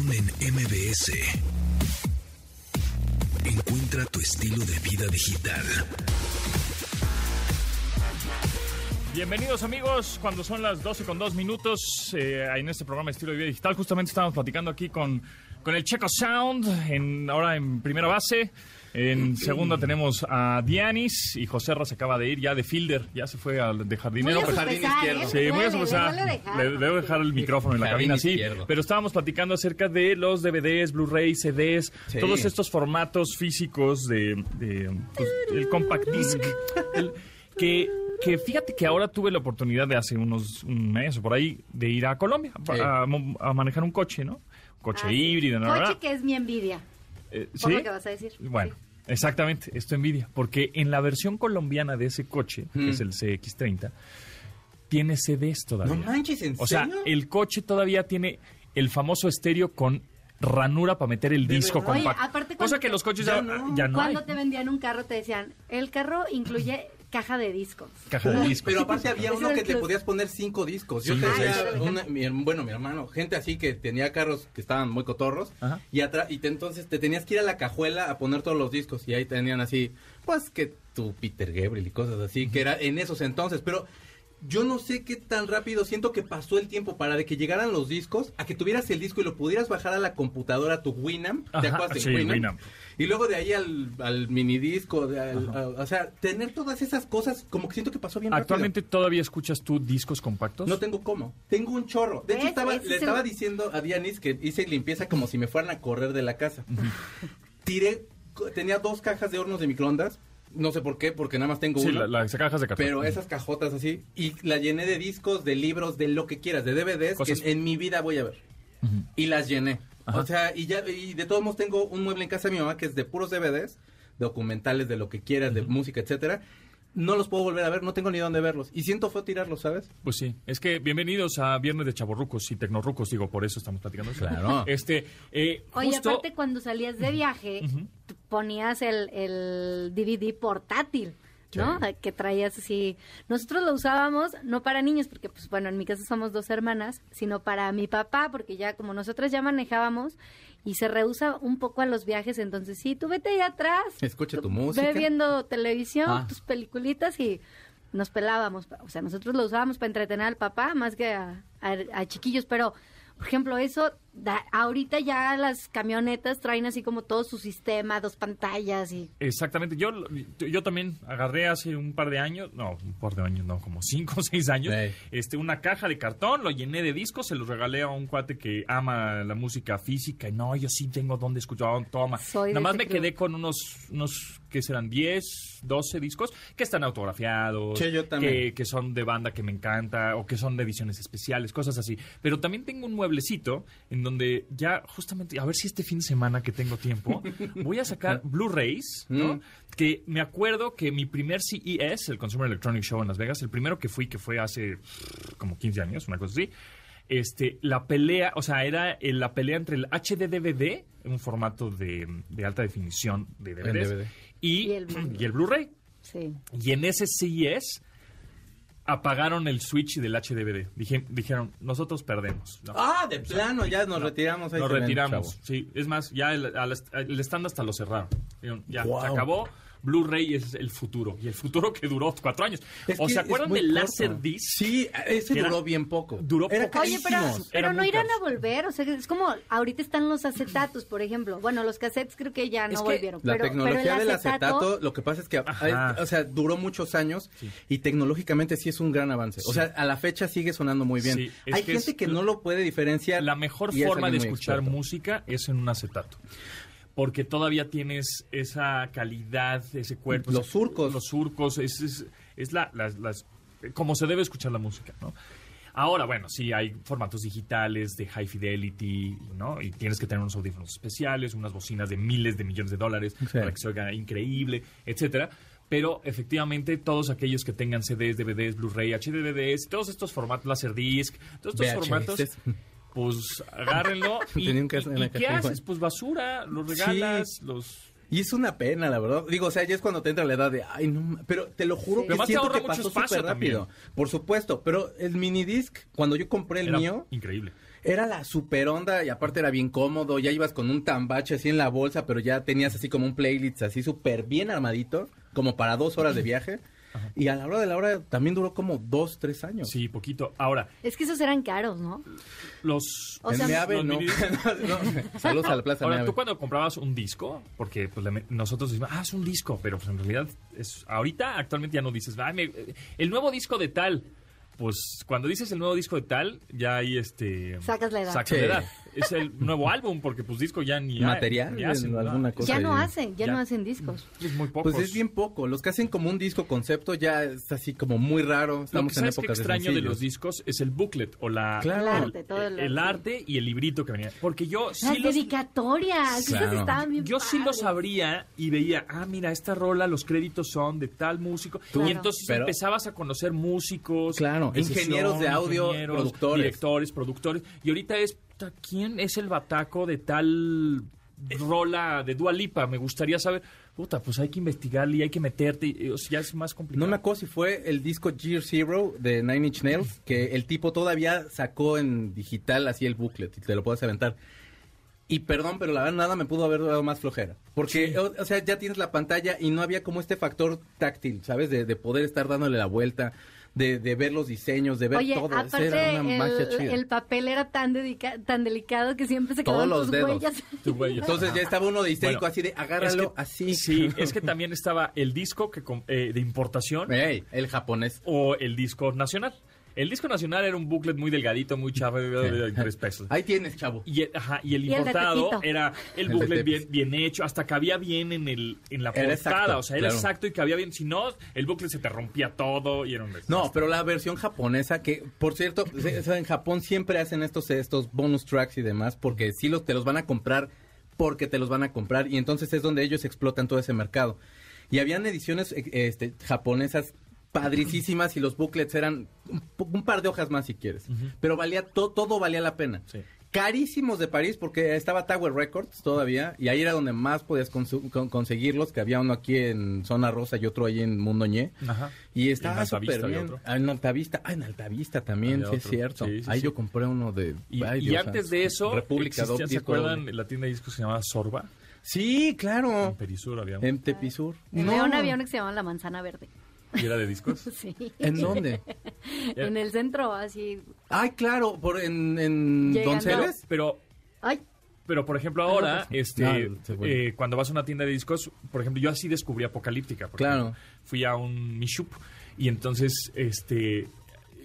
En MBS. Encuentra tu estilo de vida digital. Bienvenidos amigos, cuando son las 12 con 2 minutos eh, en este programa Estilo de Vida Digital, justamente estamos platicando aquí con, con el Checo Sound, ahora en primera base. En segunda tenemos a Dianis y José se acaba de ir ya de fielder, ya se fue al de jardinero. Muy a Jardín izquierdo. ¿eh? Sí, muy a. Le debo dejar el micrófono en la cabina, sí. Pero estábamos platicando acerca de los DVDs, Blu-ray, CDs, Sí. todos estos formatos físicos de, de, pues, el compact disc. el- que, que fíjate que ahora tuve la oportunidad de hace unos un mes o por ahí de ir a Colombia a, Sí. a mo- a manejar un coche, ¿no? Coche Ah, híbrido, ¿no? Coche ¿verdad? que es mi envidia. Eh, Por ¿Sí? lo que vas a decir. Bueno, exactamente, esto envidia. Porque en la versión colombiana de ese coche, que Mm. es el CX30, tiene CDs todavía. No manches, ¿en O sea, serio? el coche todavía tiene el famoso estéreo con ranura para meter el ¿De disco verdad? Oye, compacto. aparte Cosa que te- los coches Ya ya, no. ya no Cuando hay. te vendían un carro te decían, el carro incluye caja de discos. Caja de discos. Pero aparte había uno que te podías poner cinco discos. Yo Cinco, tenía, una- mi, bueno, mi hermano, gente así que tenía carros que estaban muy cotorros. Ajá. Y atrás, y te- entonces te tenías que ir a la cajuela a poner todos los discos. Y ahí tenían así, pues que tu Peter Gabriel y cosas así, que era en esos entonces. Pero yo no sé qué tan rápido siento que pasó el tiempo para de que llegaran los discos, a que tuvieras el disco y lo pudieras bajar a la computadora, a tu Winamp. ¿Te acuerdas de sí, Winamp? Winamp. Y luego de ahí al, al minidisco, de al- a- o sea, tener todas esas cosas, como que siento que pasó bien rápido. ¿Actualmente todavía escuchas tú discos compactos? No tengo cómo. Tengo un chorro. De hecho, estaba, le estaba diciendo a Dianis que hice limpieza como si me fueran a correr de la casa. Tiré, tenía dos cajas de hornos de microondas. No sé por qué, porque nada más tengo Sí, una. la- las cajas de cartón. pero esas cajotas así. Y la llené de discos, de libros, de lo que quieras, de DVDs Cosas- que en mi vida voy a ver. Y las llené. Ajá. O sea, y ya, y de todos modos tengo un mueble en casa de mi mamá que es de puros DVDs, documentales de lo que quieras, de música, etcétera. No los puedo volver a ver, no tengo ni dónde verlos. Y siento feo tirarlos, ¿sabes? Pues sí, es que bienvenidos a Viernes de Chaborrucos y Tecnorrucos, digo, por eso estamos platicando. eso. Claro. Este, eh, Oye, justo, aparte cuando salías de viaje, ponías el, el DVD portátil, ¿no? Sí. Que traías así. Nosotros lo usábamos no para niños, porque pues bueno, en mi casa somos dos hermanas, sino para mi papá, porque ya como nosotras ya manejábamos y se rehúsa un poco a los viajes, entonces sí, tú vete ahí atrás. Escucha tu música. Ve viendo televisión, Ah. tus peliculitas y nos pelábamos. O sea, nosotros lo usábamos para entretener al papá más que a, a- a chiquillos, pero por ejemplo, eso, da- ahorita ya las camionetas traen así como todo su sistema, dos pantallas y... Exactamente, yo, yo también agarré hace un par de años, no, un par de años, no, como cinco o seis años, Sí. este, una caja de cartón, lo llené de discos, se los regalé a un cuate que ama la música física y no, yo sí tengo donde escuchar, toma. Soy Nada más me club. quedé con unos, unos, que serán 10, 12 discos que están autografiados, Sí, yo también. que, que son de banda que me encanta o que son de ediciones especiales, cosas así. Pero también tengo un mueblecito en donde ya justamente, a ver si este fin de semana que tengo tiempo, voy a sacar Blu-rays, ¿no? Mm. Que me acuerdo que mi primer CES, el Consumer Electronic Show en Las Vegas, el primero que fui, que fue hace como 15 años, una cosa así, este, la pelea, o sea, era eh, la pelea entre el HD-DVD, un formato de, de alta definición de DVDs, DVD. y, Y el Blu-ray. Sí. Y en ese CES apagaron el switch del HDVD. Dije, dijeron, nosotros perdemos. ¿no? Ah, de plano, ya nos retiramos. ahí Nos ven, retiramos. Sí, es más, ya el, al est- el stand hasta lo cerraron. Dijeron, ya, Wow. se acabó. Blu-ray es el futuro. Y el futuro que duró cuatro años. Es ¿O que se es acuerdan del corto. Laserdisc? Sí, ese Era- duró bien poco. duró Era poco. Oye, pero, pero no irán caros. a volver, o sea, es como ahorita están los acetatos, por ejemplo. Bueno, los cassettes creo que ya no Es que volvieron. La pero, tecnología pero el del acetato, acetato, lo que pasa es que, Ajá. hay- o sea, duró muchos años Sí. y tecnológicamente sí es un gran avance. O sea, a la fecha sigue sonando muy bien. Sí, hay que gente es que no lo puede diferenciar. La mejor forma de escuchar experto. música es en un acetato. Porque todavía tienes esa calidad, ese cuerpo. Los surcos. Los surcos, es, es, es la, las, las- como se debe escuchar la música, ¿no? Ahora, bueno, sí hay formatos digitales de high fidelity, ¿no? Y tienes que tener unos audífonos especiales, unas bocinas de miles de millones de dólares para que se oiga increíble, etcétera. Pero efectivamente, todos aquellos que tengan CDs, DVDs, Blu-ray, HDVDs, todos estos formatos, Laserdisc, todos estos VHS. formatos, pues agárrenlo. ¿Y, Tenía un y- qué haces? Pues basura, los regalas, los Y es una pena, la verdad. Digo, o sea, ya es cuando te entra la edad de, ay, no, ma-". pero te lo juro Sí. Que siento que pasó súper rápido. Por supuesto, pero el minidisc, cuando yo compré el Era mío, increíble. era la super onda y aparte era bien cómodo. Ya ibas con un tambache así en la bolsa, pero ya tenías así como un playlist así súper bien armadito, como para dos horas de viaje. Y a la hora de la hora también duró como dos, tres años. Sí, poquito. Ahora, Es que esos eran caros, ¿no? los... O sea, Meave, los no. minidisc- No, Saludos a la Plaza Ahora, Meave. tú cuando comprabas un disco, porque pues, nosotros decimos, ah, es un disco, pero pues en realidad es ahorita actualmente ya no dices, ah, me- el nuevo disco de tal. Pues cuando dices el nuevo disco de tal, ya ahí este Sacas la edad. sacas Sí. la edad. Es el nuevo álbum porque pues disco ya ni Material, ni hacen, ¿no? alguna cosa. Ya no hacen, ya, Ya. no hacen discos. Es muy pocos. Pues es bien poco. Los que hacen como un disco concepto ya es así como muy raro. Lo Estamos que en que épocas de extraño de, los discos es el booklet o la Claro. El arte, todo el el arte. y el librito que venía. Porque yo sí Las los, dedicatorias, Claro. estaban bien yo sí lo padres. sabría y veía, ah, mira, esta rola, los créditos son de tal músico. Claro. Y entonces Pero- empezabas a conocer músicos. Claro, ingenieros de audio, productores. Directores, productores. Y ahorita es, puta, ¿quién es el bataco de tal rola de Dua Lipa? Me gustaría saber. Puta, pues hay que investigarle y hay que meterte. y, o sea, ya es más complicado. No me acuerdo si fue el disco Gear Zero de Nine Inch Nails, que el tipo todavía sacó en digital así el booklet y te lo puedes aventar. Y perdón, pero la verdad nada me pudo haber dado más flojera. Porque, Sí. o, o sea, ya tienes la pantalla y no había como este factor táctil, ¿sabes? De, de poder estar dándole la vuelta, de, de ver los diseños, de ver Oye, todo. Aparte era una magia el, chida. el papel era tan dedica tan delicado que siempre se Todos quedaban los tus dedos. huellas. Tu huella. Entonces ya estaba uno de histérico Bueno, así de agárralo Es que- así. Sí, es que también estaba el disco que eh, de importación el japonés. o el disco nacional. El disco nacional era un booklet muy delgadito, muy chavo, de tres pesos. Ahí tienes, chavo. Y el, ajá, y el Y el de importado era el booklet bien, bien hecho, hasta cabía bien en el en la portada, exacto, o sea, era claro. exacto y cabía bien. Si no, el booklet se te rompía todo y era un desastre. No, pero la versión japonesa, que por cierto, en Japón siempre hacen estos, estos bonus tracks y demás, porque sí los, te los van a comprar porque te los van a comprar, y entonces es donde ellos explotan todo ese mercado. Y habían ediciones eh, este, japonesas padricísimas y los booklets eran un, par de hojas más si quieres, pero valía to- todo valía la pena. Sí. Carísimos de París porque estaba Tower Records todavía y ahí era donde más podías consu- con- conseguirlos, que había uno aquí en Zona Rosa y otro ahí en Mundo Ñe. Ajá. Y estaba en Altavista súper bien. otro. Ah, en Altavista, ah, en Altavista también, sí es cierto. Sí, sí, Ahí sí. yo compré uno de... Y, ay, y antes de eso, República existía, ¿se acuerdan la tienda de discos que se llamaba Sorba? Sí, claro. En Perisur había uno. En Tepisur. En No. León había uno que se llamaba La Manzana Verde. ¿Y era de discos? Sí. ¿En dónde? En el centro, así. Ay, claro, por en, en Llegando. Donceles. Pero Ay, Pero, por ejemplo, ahora, este, No, se vuelve. eh, cuando vas a una tienda de discos, por ejemplo, yo así descubrí Apocalíptica. por Claro. ejemplo. Fui a un Mishup y entonces, este,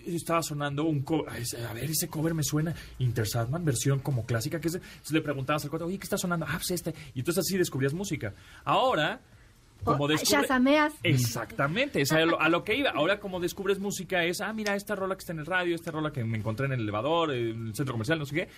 estaba sonando un cover. A ver, ese cover me suena Inter Sandman, versión como clásica. que es? Entonces le preguntabas al cuate, oye, ¿qué está sonando? Ah, pues este. Y entonces así descubrías música. Ahora, como descubre... shazameas. Exactamente, es a lo, a lo que iba. Ahora como descubres música es, ah, mira, esta rola que está en el radio, esta rola que me encontré en el elevador, en el centro comercial, no sé qué.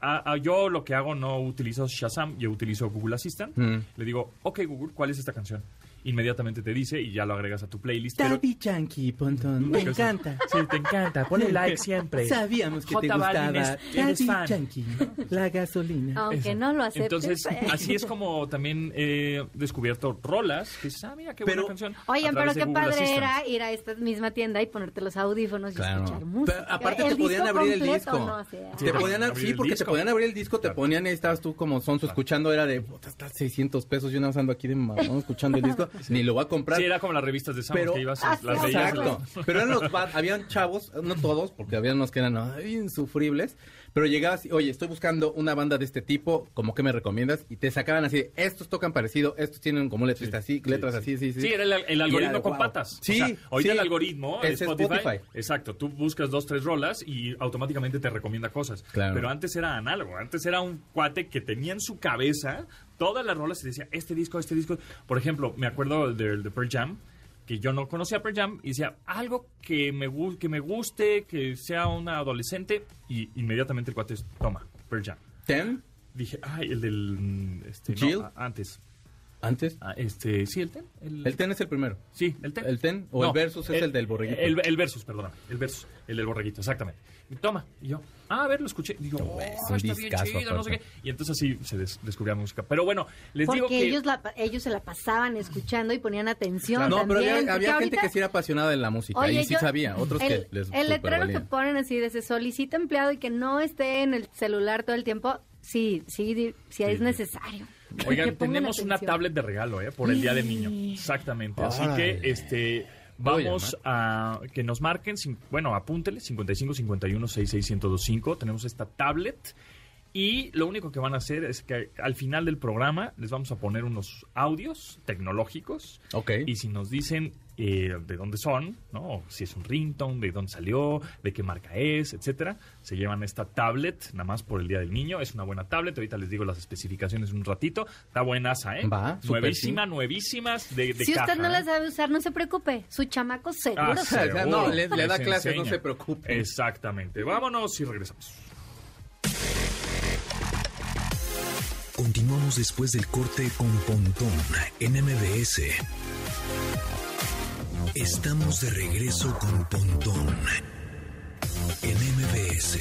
Ah, yo lo que hago no utilizo Shazam, yo utilizo Google Assistant. Mm. Le digo, ok Google, ¿cuál es esta canción? Inmediatamente te dice y ya lo agregas a tu playlist. Pero, Daddy Yankee, Pontón, me encanta. sí, te encanta, ponle like siempre. Sabíamos que te J Balvin gustaba. es- eres Daddy fan. Yankee, la gasolina. Aunque Eso. no lo aceptes. Entonces, así es como también he descubierto rolas que dices, ah, mira, qué Pero- buena canción. Oigan, pero qué Google padre Assistant. era ir a esta misma tienda y ponerte los audífonos y Claro. escuchar música. Pero aparte El te podían abrir el disco. ¿no? O sea, Sí, Te te podían, abrir sí, el porque te disco. podían abrir el disco, te Claro. ponían y estabas tú como sonso escuchando, era de, puta, está 600 pesos, yo más ando aquí de mamón escuchando el disco, ni lo voy a comprar. Sí, era como las revistas de Pero- que ibas, Ah, las. Exacto. Pero eran los bad- habían chavos, no todos, porque habían unos que eran ay, insufribles, pero llegabas y, oye, estoy buscando una banda de este tipo, ¿cómo que me recomiendas? Y te sacaban así, de, estos tocan parecido, estos tienen como letras Sí, así, sí, letras sí. así, sí, sí. Sí, era el, algoritmo era con wow. patas. Sí, O sea, ahorita sí. el algoritmo Es Spotify, Spotify. Exacto, tú buscas dos, tres rolas y automáticamente te recomienda cosas. Claro. Pero antes era análogo. Antes era un cuate que tenía en su cabeza todas las rolas y decía, este disco, este disco. Por ejemplo, me acuerdo del de Pearl Jam, que yo no conocía Pearl Jam y decía, algo que me, que me guste, que sea una adolescente. Y inmediatamente el cuate es, toma, Pearl Jam. Ten, Dije, ay, el del... mm, Este, no, antes. ¿Antes? Ah, este, sí, el ten. El, El ten es el primero. Sí, el ten. ¿El ten? ¿O el versus es el del borreguito? El, el versus, perdóname. El versus, el del borreguito, exactamente. Y toma, y yo, ah, a ver, lo escuché. Digo, oh, es está bien chido, no sé qué. Y entonces así se des- descubría música. Pero bueno, les Porque digo que... ellos, la, ellos se la pasaban escuchando y ponían atención no, pero también. había, gente ahorita- que sí era apasionada de la música. Oye, y sí yo- sabía. Otros el, que les El letrero que ponen así de se solicita empleado y que no esté en el celular todo el tiempo, sí, sí, di- sí, es sí. necesario. Oigan, tenemos una tablet de regalo, ¿eh? Por el Día del Niño. Exactamente. Así que, este... Vamos a que nos marquen, bueno, apúntele, 55 51 66 1025. Tenemos esta tablet. Y lo único que van a hacer es que al final del programa les vamos a poner unos audios tecnológicos. Ok. Y si nos dicen eh, de dónde son, ¿no? O si es un ringtone, de dónde salió, de qué marca es, etcétera, se llevan esta tablet, nada más por el Día del Niño. Es una buena tablet, ahorita les digo las especificaciones en un ratito. Está buenaza, ¿eh? Va, Nuevísima, nuevísimas de, de Si caja, usted no ¿eh? la sabe usar, no se preocupe. Su chamaco seguro. Ah, sabe. O sea, seguro. no, le- le da clases, no se preocupe. Exactamente. Vámonos y regresamos. Continuamos después del corte con Pontón en MBS. Estamos de regreso con Pontón en MBS.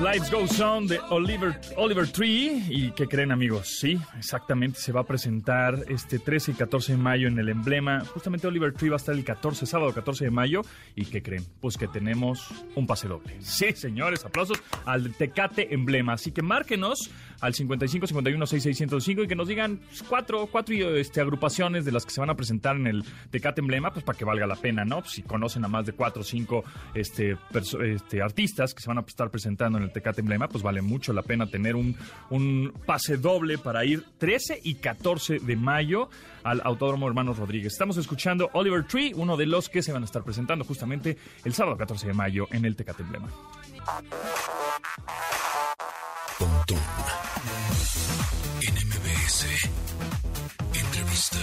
Lives Goes On de Oliver, Oliver Tree. ¿Y qué creen, amigos? Sí, exactamente. Se va a presentar este 13 y 14 de mayo en el emblema. Justamente Oliver Tree va a estar el 14, sábado 14 de mayo. ¿Y qué creen? Pues que tenemos un pase doble. Sí, señores, aplausos al Tecate Emblema. Así que márquenos al 55 51 6605 y que nos digan cuatro, cuatro este, agrupaciones de las que se van a presentar en el Tecate Emblema, pues para que valga la pena, ¿no? Si conocen a más de cuatro o cinco este, este, artistas que se van a estar presentando en el Tecate Emblema, pues vale mucho la pena tener un, un pase doble para ir 13 y 14 de mayo al Autódromo Hermanos Rodríguez. Estamos escuchando Oliver Tree, uno de los que se van a estar presentando justamente el sábado 14 de mayo en el Tecate Emblema. MBS. Entrevista.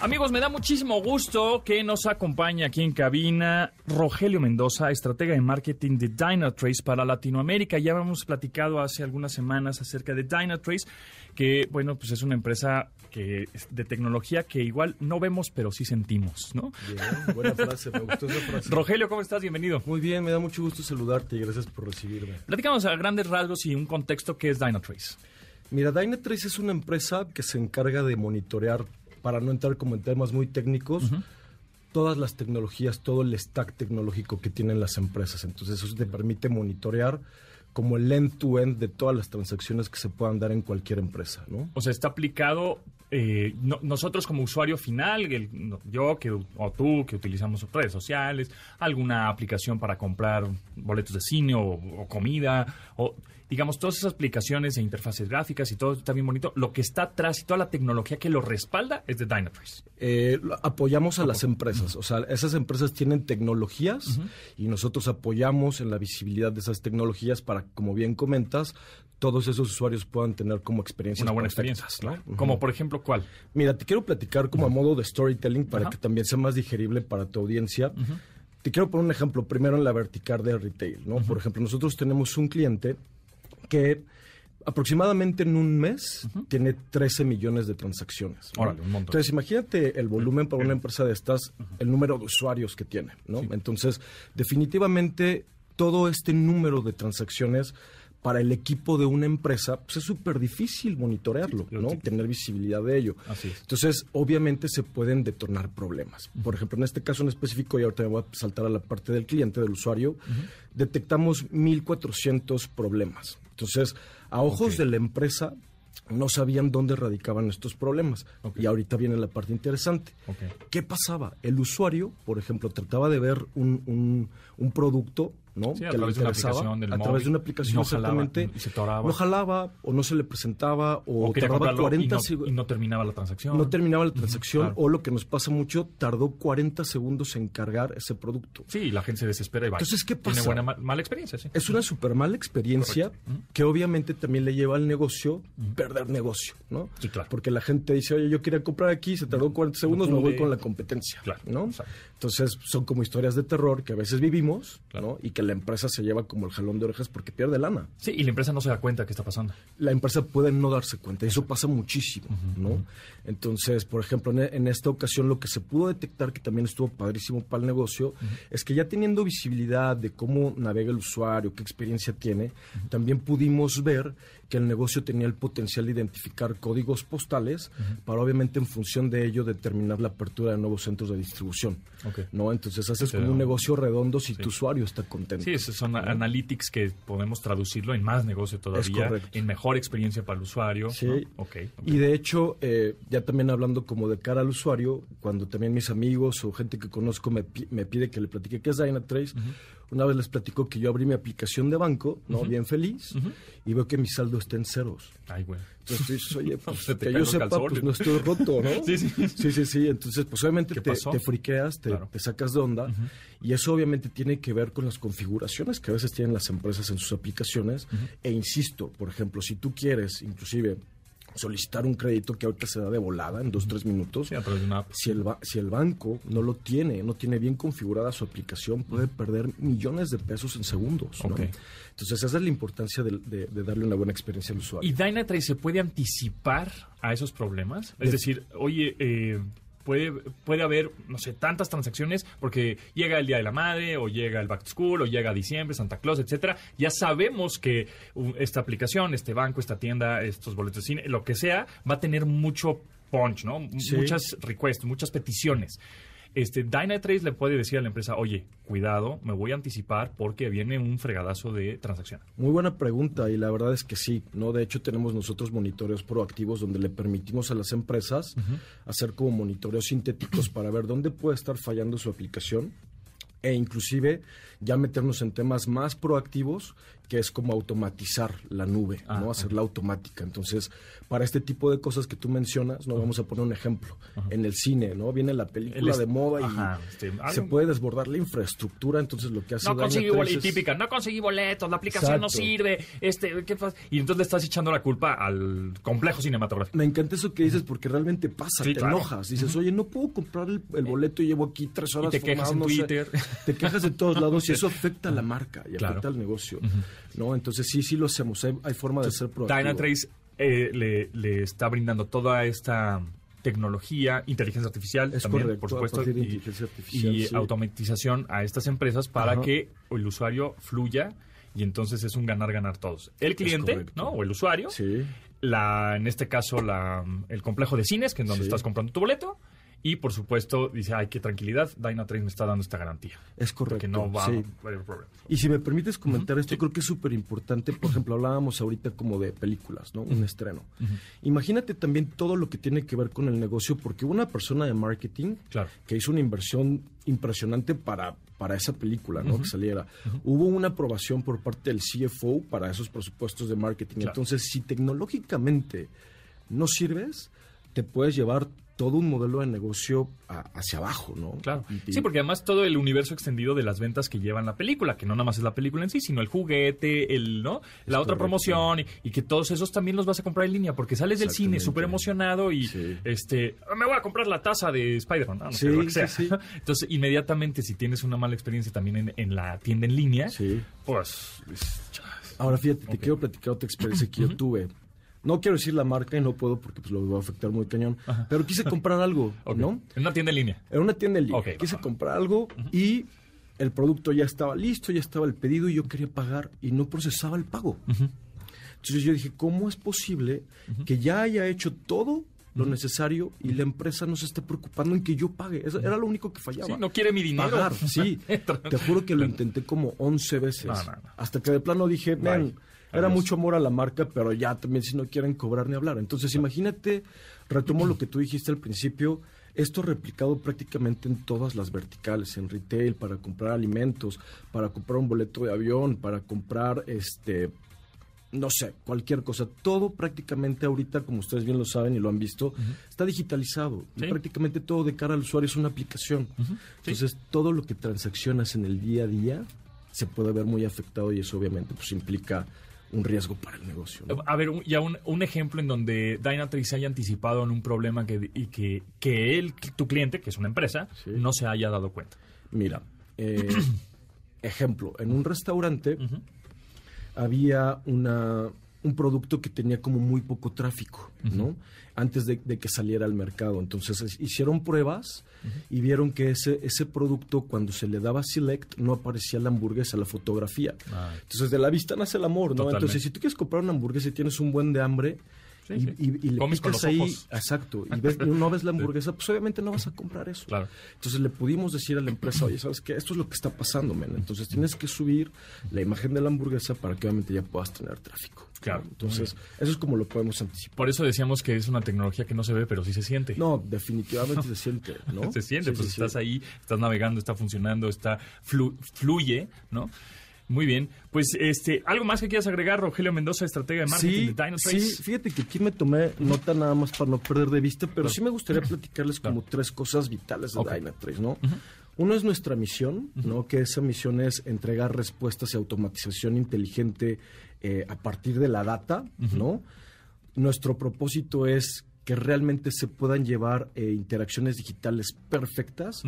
Amigos, me da muchísimo gusto que nos acompañe aquí en cabina Rogelio Mendoza, estratega de marketing de Dynatrace para Latinoamérica. Ya hemos platicado hace algunas semanas acerca de Dynatrace, que bueno, pues es una empresa que de tecnología que igual no vemos, pero sí sentimos, ¿no? Bien, buena frase, me gustó esa frase. Rogelio, ¿cómo estás? Bienvenido. Muy bien, me da mucho gusto saludarte y gracias por recibirme. Platicamos a grandes rasgos y un contexto que es Dynatrace. Mira, Dynatrace es una empresa que se encarga de monitorear, para no entrar como en temas muy técnicos, todas las tecnologías, todo el stack tecnológico que tienen las empresas. Entonces eso te permite monitorear como el end-to-end de todas las transacciones que se puedan dar en cualquier empresa, ¿no? O sea, está aplicado eh, no- nosotros como usuario final, el- no, yo que, o tú que utilizamos redes sociales, alguna aplicación para comprar boletos de cine o, o comida, o digamos todas esas aplicaciones e interfaces gráficas y todo está bien bonito. Lo que está atrás y toda la tecnología que lo respalda es de Dynatrace. Eh, apoyamos a las empresas, o sea, esas empresas tienen tecnologías y nosotros apoyamos en la visibilidad de esas tecnologías para, como bien comentas, todos esos usuarios puedan tener como experiencias Una buena experiencia. ¿no? Ujú. Como por ejemplo, ¿cuál? Mira, te quiero platicar como a modo de storytelling para que también sea más digerible para tu audiencia. Te quiero poner un ejemplo primero en la vertical de retail, ¿no? Por ejemplo, nosotros tenemos un cliente que aproximadamente en un mes tiene 13 millones de transacciones. ¿no? Órale, un montón. Entonces, imagínate el volumen para una empresa de estas, el número de usuarios que tiene, ¿no? Entonces, definitivamente todo este número de transacciones para el equipo de una empresa pues es súper difícil monitorearlo, ¿no? Tener visibilidad de ello. Así es. Entonces, obviamente se pueden detonar problemas. Por ejemplo, en este caso en específico, y ahorita me voy a saltar a la parte del cliente, del usuario, detectamos 1.400 problemas. Entonces, a ojos de la empresa, no sabían dónde radicaban estos problemas. Y ahorita viene la parte interesante. ¿Qué pasaba? El usuario, por ejemplo, trataba de ver un, un- un producto, ¿no? Sí, a que le través de una aplicación del a través móvil, de una y aplicación no jalaba, exactamente. y se atoraba. No jalaba, o no se le presentaba, o, tardaba comprarlo 40 y no, y terminaba la transacción. no terminaba la transacción, claro. o lo que nos pasa mucho, tardó 40 segundos en cargar ese producto. Sí, la gente se desespera y va. Entonces, ¿qué Tiene pasa? buena, ma- mala experiencia, sí. Es una súper mala experiencia que obviamente también le lleva al negocio perder negocio, ¿no? Sí, claro. Porque la gente dice, oye, yo quería comprar aquí, se tardó 40 segundos, me voy con la competencia, Claro, ¿no? exacto. Entonces son como historias de terror que a veces vivimos, Claro. ¿no? Y que la empresa se lleva como el jalón de orejas porque pierde lana. Sí, y la empresa no se da cuenta que está pasando. La empresa puede no darse cuenta, y eso pasa muchísimo, ¿no? Entonces, por ejemplo, en, en esta ocasión lo que se pudo detectar, que también estuvo padrísimo para el negocio, es que ya teniendo visibilidad de cómo navega el usuario, qué experiencia tiene, también pudimos ver que el negocio tenía el potencial de identificar códigos postales para obviamente en función de ello determinar la apertura de nuevos centros de distribución. ¿No? Entonces haces Sí, como un negocio redondo si tu usuario está contento. Sí, esos son analytics que podemos traducirlo en más negocio todavía, correcto. en mejor experiencia para el usuario. Sí. ¿no? Ok, ok. Y de hecho, eh, ya también hablando como de cara al usuario, cuando también mis amigos o gente que conozco me, me pide que le platique qué es Dynatrace, una vez les platico que yo abrí mi aplicación de banco, ¿no? Bien feliz, y veo que mi saldo está en ceros. Ay, güey. Entonces dices, oye, pues, que yo sepa, calzones. pues no estoy roto, ¿no? Sí, sí. Sí, sí, sí. Entonces, pues obviamente ¿Qué te, te friqueas, te, Claro. te sacas de onda. Y eso obviamente tiene que ver con las configuraciones que a veces tienen las empresas en sus aplicaciones. E insisto, por ejemplo, si tú quieres, inclusive, solicitar un crédito que ahorita se da de volada en dos, tres minutos. Sí. Si el, ba- si el banco no lo tiene, no tiene bien configurada su aplicación, puede perder millones de pesos en segundos. Entonces, esa es la importancia de, de- de darle una buena experiencia al usuario. ¿Y Dynatrace se puede anticipar a esos problemas? Es De- decir, oye, eh, puede, puede haber, no sé, tantas transacciones porque llega el Día de la Madre, o llega el Back to School, o llega diciembre, Santa Claus, etcétera. Ya sabemos que uh, esta aplicación, este banco, esta tienda, estos boletos de cine, lo que sea, va a tener mucho punch, ¿no? Sí. Muchas requests, muchas peticiones. Este, Dynatrace le puede decir a la empresa, oye, cuidado, me voy a anticipar porque viene un fregadazo de transacción. Muy buena pregunta y la verdad es que sí, ¿no? De hecho tenemos nosotros monitoreos proactivos donde le permitimos a las empresas hacer como monitoreos sintéticos para ver dónde puede estar fallando su aplicación e inclusive ya meternos en temas más proactivos que es como automatizar la nube, Ah, ¿no? Hacerla automática. Entonces, para este tipo de cosas que tú mencionas, no vamos a poner un ejemplo. En el cine, ¿no? Viene la película de moda y Ajá, este, se puede desbordar la infraestructura, entonces lo que hace No conseguí boletos, es- típica, no conseguí boletos, la aplicación no sirve, este, ¿qué pasa? Y entonces le estás echando la culpa al complejo cinematográfico. Me encanta eso que dices porque realmente pasa, Sí, te claro. enojas, dices, oye, no puedo comprar el, el boleto y llevo aquí tres horas. te quejas en no sé". Twitter. Te quejas de todos lados y eso afecta a la marca y Claro. afecta al negocio, ¿no? Entonces sí, sí lo hacemos, hay, hay forma de ser proactivo. Dynatrace eh, le, le está brindando toda esta tecnología, inteligencia artificial Es también, correcto, por supuesto, de y, y sí. automatización a estas empresas para Ajá. que el usuario fluya y entonces es un ganar-ganar todos. El cliente. O el usuario, Sí, la, en este caso la, el complejo de cines, que es donde Sí. estás comprando tu boleto, y por supuesto dice, ay, qué tranquilidad, Dynatrace me está dando esta garantía. es correcto. Que no va sí. a haber problema. Y si me permites comentar esto, creo que es súper importante. Por ejemplo, hablábamos ahorita como de películas, ¿no? Un estreno. Imagínate también todo lo que tiene que ver con el negocio, porque hubo una persona de marketing Claro. que hizo una inversión impresionante para, para esa película, ¿no? Que saliera. Hubo una aprobación por parte del CFO para esos presupuestos de marketing. Claro. Entonces, si tecnológicamente no sirves, te puedes llevar todo un modelo de negocio a- hacia abajo, ¿no? Claro. Y- Sí, porque además todo el universo extendido de las ventas que llevan la película, que no nada más es la película en sí, sino el juguete, el, ¿no? La otra correcto. promoción y, y que todos esos también los vas a comprar en línea porque sales del cine súper emocionado y Sí. este, "Ah, me voy a comprar la taza de Spider-Man, ¿no? Sí, lo que sea. sí. Entonces, inmediatamente si tienes una mala experiencia también en, en la tienda en línea, Sí. pues Ahora fíjate, te quiero platicar otra experiencia que yo tuve. No quiero decir la marca y no puedo porque pues, lo va a afectar muy cañón. Pero quise comprar algo. ¿no? en una tienda en línea. Era una tienda en línea. Quise comprar algo y el producto ya estaba listo, ya estaba el pedido y yo quería pagar y no procesaba el pago. Entonces yo dije, ¿cómo es posible que ya haya hecho todo lo necesario y la empresa no se esté preocupando en que yo pague? Eso era lo único que fallaba. Sí, no quiere mi dinero. Pagar, sí. Te juro que lo intenté como 11 veces. No, no, no. Hasta que de plano dije. "Man, era mucho amor a la marca, pero ya también si no quieren cobrar ni hablar. Entonces, imagínate, retomo lo que tú dijiste al principio, esto replicado prácticamente en todas las verticales, en retail, para comprar alimentos, para comprar un boleto de avión, para comprar este no sé, cualquier cosa. Todo prácticamente ahorita, como ustedes bien lo saben y lo han visto, está digitalizado. Y prácticamente todo de cara al usuario es una aplicación. Entonces, todo lo que transaccionas en el día a día se puede ver muy afectado y eso obviamente pues implica un riesgo para el negocio. ¿no? A ver, ya un, un ejemplo en donde Dynatrace se haya anticipado en un problema que, y que, que él, tu cliente, que es una empresa, Sí. no se haya dado cuenta. Mira, eh, ejemplo, en un restaurante había una, un producto que tenía como muy poco tráfico, ¿no? Antes de, de que saliera al mercado. Entonces es- hicieron pruebas y vieron que ese, ese producto, cuando se le daba select, no aparecía la hamburguesa, la fotografía. Ah. Entonces de la vista nace el amor, ¿no? Totalmente. Entonces si tú quieres comprar una hamburguesa y tienes un buen de hambre... Sí, y, sí. y- y le Comes con picas los ahí, ojos. exacto, y, ves, no ves la hamburguesa, pues obviamente no vas a comprar eso. Claro. Entonces le pudimos decir a la empresa, oye, ¿sabes qué? Esto es lo que está pasando, men. Entonces tienes que subir la imagen de la hamburguesa para que obviamente ya puedas tener tráfico. Claro. Entonces, eso es como lo podemos anticipar. Por eso decíamos que es una tecnología que no se ve, pero sí se siente. No, definitivamente se siente, ¿no? Se siente, Sí, pues estás ahí, estás navegando, está funcionando, está flu- fluye, ¿no? Muy bien. Pues este, algo más que quieras agregar, Rogelio Mendoza, estratega de marketing Sí, de Dynatrace. sí, fíjate que aquí me tomé nota nada más para no perder de vista, pero Claro. sí me gustaría platicarles como tres cosas vitales de Ok. Dynatrace, ¿no? Uno es nuestra misión, ¿no? Que esa misión es entregar respuestas y automatización inteligente eh, a partir de la data, ¿no? Nuestro propósito es que realmente se puedan llevar eh, interacciones digitales perfectas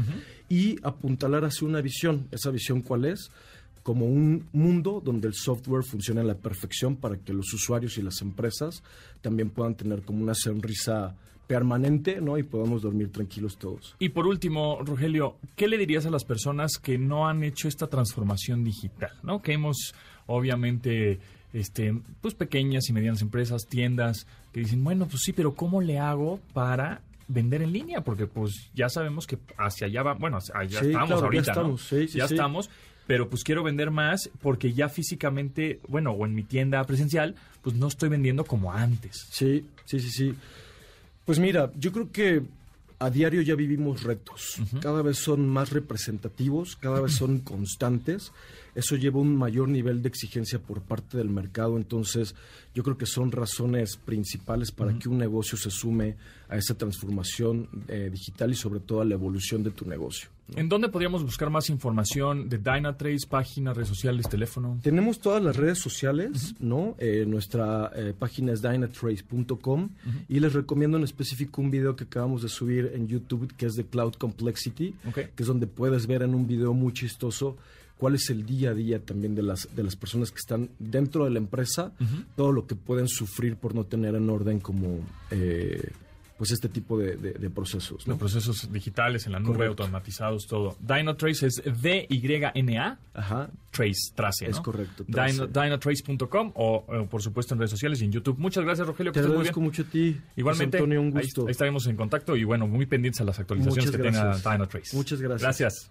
y apuntalar hacia una visión. ¿Esa visión cuál es? Como un mundo donde el software funcione a la perfección para que los usuarios y las empresas también puedan tener como una sonrisa permanente, ¿no? Y podamos dormir tranquilos todos. Y por último, Rogelio, ¿qué le dirías a las personas que no han hecho esta transformación digital? ¿no? Que hemos, obviamente, este, pues pequeñas y medianas empresas, tiendas, que dicen, bueno, pues sí, pero ¿cómo le hago para vender en línea? Porque pues ya sabemos que hacia allá va, bueno, hacia allá Sí, estamos claro, ya ahorita, ¿no? estamos, sí, sí, ya estamos. Pero pues quiero vender más porque ya físicamente, bueno, o en mi tienda presencial, pues no estoy vendiendo como antes. Sí, sí, sí, sí. Pues mira, yo creo que a diario ya vivimos retos. Cada vez son más representativos, cada vez son constantes. Eso lleva un mayor nivel de exigencia por parte del mercado. Entonces, yo creo que son razones principales para que un negocio se sume a esa transformación eh, digital y sobre todo a la evolución de tu negocio. ¿En dónde podríamos buscar más información de Dynatrace, páginas, redes sociales, teléfono? Tenemos todas las redes sociales, ¿no? Eh, nuestra eh, página es dynatrace.com y les recomiendo en específico un video que acabamos de subir en YouTube que es de Cloud Complexity, que es donde puedes ver en un video muy chistoso cuál es el día a día también de las, de las personas que están dentro de la empresa, todo lo que pueden sufrir por no tener en orden como eh, pues este tipo de, de- de procesos. ¿no? Los procesos digitales en la nube, Correcto. automatizados, todo. Dynatrace es D-Y-N-A, Ajá, Trace, trace, ¿no? Es correcto, trace. Dyna- Dynatrace.com o, eh, por supuesto, en redes sociales y en YouTube. Muchas gracias, Rogelio. te Que muy agradezco bien. mucho a ti. Igualmente, Antonio, un ahí- gusto. Ahí, estaremos en contacto y, bueno, muy pendientes a las actualizaciones Muchas que tenga gracias. Dynatrace. Muchas gracias. Gracias.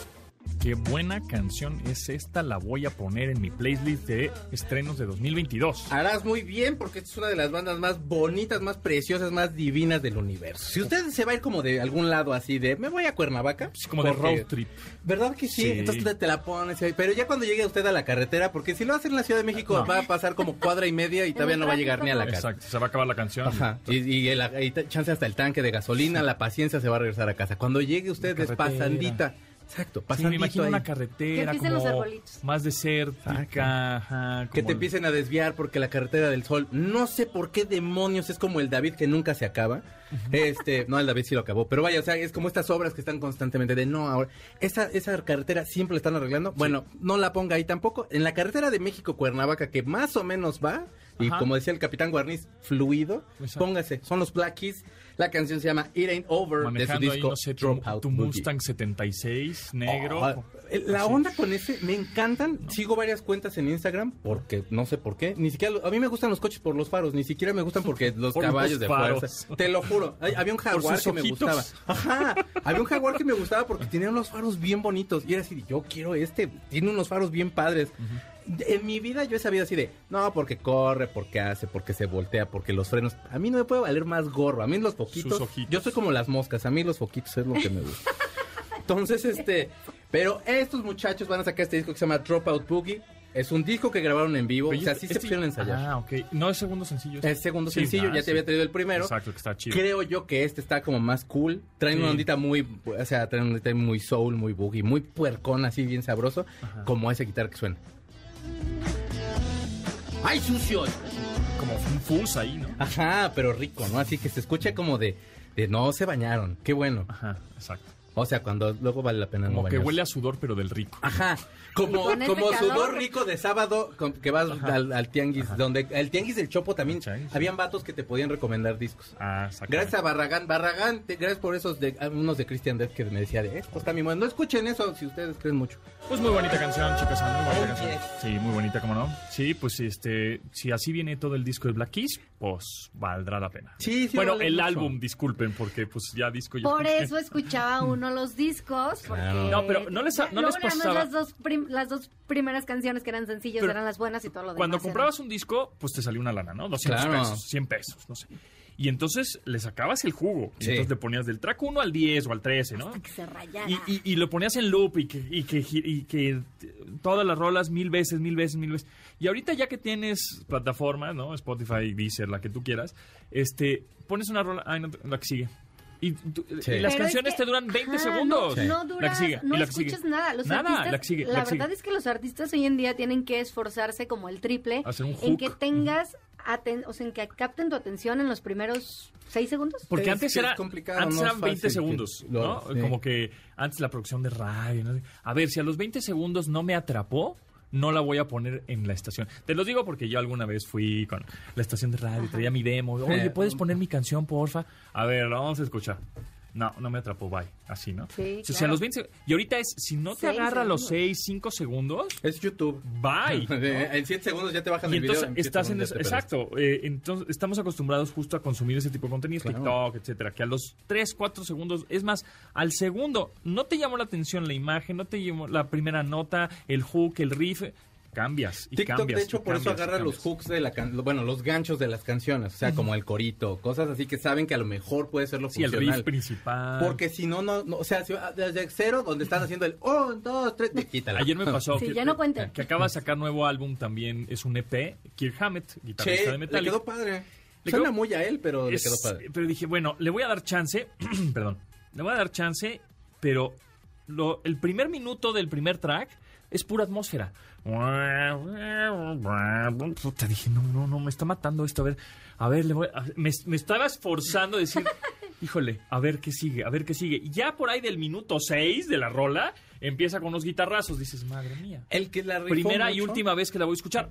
Qué buena canción es esta. La voy a poner en mi playlist de estrenos de 2022. Harás muy bien porque esta es una de las bandas más bonitas, más preciosas, más divinas del universo. Si usted se va a ir como de algún lado así de, me voy a Cuernavaca. Sí, como de road trip. ¿Verdad que sí? Sí. Entonces te, te la pones ahí. Pero ya cuando llegue usted a la carretera, porque si lo hace en la Ciudad de México No. va a pasar como cuadra y media y todavía no va a llegar ni a la casa. Exacto, se va a acabar la canción. Ajá. Y, y el, y chance hasta el tanque de gasolina, la paciencia se va a regresar a casa. Cuando llegue usted es pasandita. Exacto, Sí, me imagino ahí. una carretera Que empiecen los como arbolitos. más desértica, ajá, Que te empiecen a desviar porque la carretera del sol, no sé por qué demonios es como el David que nunca se acaba. Este, no, el David sí lo acabó, pero vaya, o sea, es como estas obras que están constantemente de no, ahora esa esa carretera siempre la están arreglando. Bueno, no la ponga ahí tampoco. En la carretera de México Cuernavaca que más o menos va y Ajá. como decía el capitán Guarniz, fluido, Exacto. póngase, son los Black Keys. La canción se llama It Ain't Over de su manejando ahí, disco no sé, tu, Dropout tu Boogie. Mustang 76 negro. Oh, la Así. onda con ese, me encantan. Sigo varias cuentas en Instagram porque no sé por qué. Ni siquiera, a mí me gustan los coches por los faros, ni siquiera me gustan porque los Por caballos los de faros. fuerza. Te lo juro. Había un jaguar que me gustaba. Ajá. Había un jaguar que me gustaba porque tenía unos faros bien bonitos. Y era así, yo quiero este. Tiene unos faros bien padres. En mi vida yo he sabido así de, no, porque corre, porque hace, porque se voltea, porque los frenos. A mí no me puede valer más gorro. A mí los foquitos. Yo soy como las moscas. A mí los foquitos es lo que me gusta. Entonces, este, pero estos muchachos van a sacar este disco que se llama Dropout Boogie. Es un disco que grabaron en vivo. Pero o sea, este- sí se este- pusieron a ensayar. Ah, ok. No es segundo sencillo. Es segundo Sí, sencillo, ah, ya sí. te había traído el primero. Exacto, que está chido. Creo yo que este está como más cool. Traen Sí. una ondita muy, o sea, traen una ondita muy soul, muy boogie, muy puercón, así bien sabroso, como esa guitarra que suena. ¡Ay, sucio! Como un fuzz ahí, ¿no? Ajá, pero rico, ¿no? Así que se escucha como de, de no se bañaron. Qué bueno. Ajá, exacto. O sea, cuando luego vale la pena no Como que bañarse. huele a sudor, pero del rico. Ajá, como, como sudor rico de sábado con- que vas al, al tianguis, donde el tianguis del Chopo también habían vatos que te podían recomendar discos. Ah, exacto. Gracias a Barragán, Barragán, te- gracias por esos de unos de Christian Death que me decía de esto está mi. No escuchen eso si ustedes creen mucho. Pues muy bonita canción, chicas. Muy bonita Oh, canción. yes. Sí, muy bonita, ¿cómo no? Sí, pues este, si así viene todo el disco de Black Keys, pues valdrá la pena. Sí, sí Bueno, vale el mucho. álbum, disculpen, porque pues ya disco ya. Por eso escuchaba uno los discos. Porque Claro. No, pero no les- no Luego les pasaba- Las dos, prim- las dos primeras canciones que eran sencillas Pero eran las buenas y todo lo demás. Cuando era- comprabas un disco, pues te salía una lana, ¿no? 200 Claro. pesos, 100 pesos, no sé. Y entonces le sacabas el jugo. Y Sí. entonces le ponías del track 1 al 10 o al 13, ¿no? que se rayara. Y, y- y lo ponías en loop y que, y, que, que todas las rolas mil veces, mil veces, mil veces. Y ahorita ya que tienes plataforma, ¿no? Spotify, Deezer, la que tú quieras, este, pones una rola, ay, no, la que sigue. Y, tú- Sí. y las Pero es canciones que- te duran 20 ajá, segundos. No, no La que sigue, no y la que sigue. escuchas nada. Los nada, artistas, la que sigue, la, la que verdad sigue. es que los artistas hoy en día tienen que esforzarse como el triple Hacer un en que tengas, aten- o sea, en que capten tu atención en los primeros seis segundos. Porque Es antes era complicado, antes no eran 20 fácil que segundos, lo- ¿no? sí. Como que antes la producción de radio, ¿no? A ver, si a los 20 segundos no me atrapó, no la voy a poner en la estación. Te lo digo porque yo alguna vez fui con la estación de radio, traía mi demo. Oye, ¿puedes poner mi canción, porfa? A ver, la vamos a escuchar. No, no me atrapó, bye. Así, ¿no? Sí, O sea, claro. a los 20 Y ahorita es, si no te Seis agarra los segundos. 6, 5 segundos, Es YouTube. bye. En 7 segundos ya te bajan Y el video. entonces estás en segundos eso. Exacto. eh, entonces estamos acostumbrados justo a consumir ese tipo de contenidos, Claro. TikTok, etcétera, que a los 3, 4 segundos, es más, al segundo, no te llamó la atención la imagen, no te llamó la primera nota, el hook, el riff, cambias. Y TikTok, cambias, de hecho, por eso cambias, agarra los hooks de la can- bueno, los ganchos de las canciones, o sea, como el corito, cosas así que saben que a lo mejor puede ser lo Sí, el funcional. riff principal. Porque si no, no, no, o sea, si- desde cero, donde están haciendo el 1, 2, 3, te quítala. Ayer me pasó Sí, que, ya no cuenta. que acaba de sacar nuevo álbum también, es un EP, Kirk Hammett, guitarrista Che, de le Metallica. quedó padre. Le Suena quedó- muy a él, pero le quedó padre. Pero dije, bueno, le voy a dar chance, perdón, le voy a dar chance, pero lo- el primer minuto del primer track es pura atmósfera. Te dije, no, no, no, me está matando esto. A ver, a ver, le voy a- me, me estaba esforzando a decir, híjole, a ver qué sigue, a ver qué sigue. Y ya por ahí del minuto 6 de la rola, empieza con unos guitarrazos. Dices, madre mía. El que la rifó Primera y última vez que la voy a escuchar.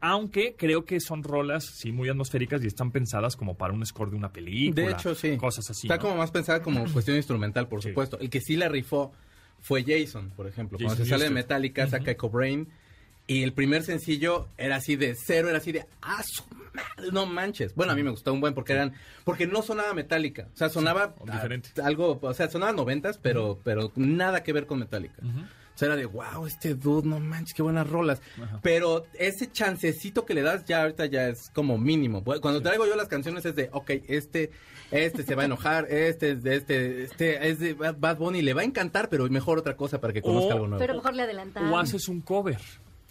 Aunque creo que son rolas, sí, muy atmosféricas y están pensadas como para un score de una película. De hecho, sí. Cosas así. Está ¿no? como más pensada como cuestión instrumental, por Sí. supuesto. El que sí la rifó fue Jason, por ejemplo. Cuando se sale de. Metallica, saca Echo Brain. Y el primer sencillo era así de cero, era así de ¡ah, su madre! No manches. Bueno, a mí me gustó un buen porque eran. Porque no sonaba Metallica. O sea, sonaba. diferente. algo. O sea, sonaba noventas, pero, pero nada que ver con Metallica. O sea, era de wow, este dude, no manches, qué buenas rolas. Pero ese chancecito que le das ya ahorita ya es como mínimo. Cuando traigo yo las canciones es de, ok, este, este se va a enojar, este es de este, este es de Bad Bad Bunny, le va a encantar, pero mejor otra cosa para que conozca O- algo nuevo. Pero mejor le adelantamos. O haces un cover.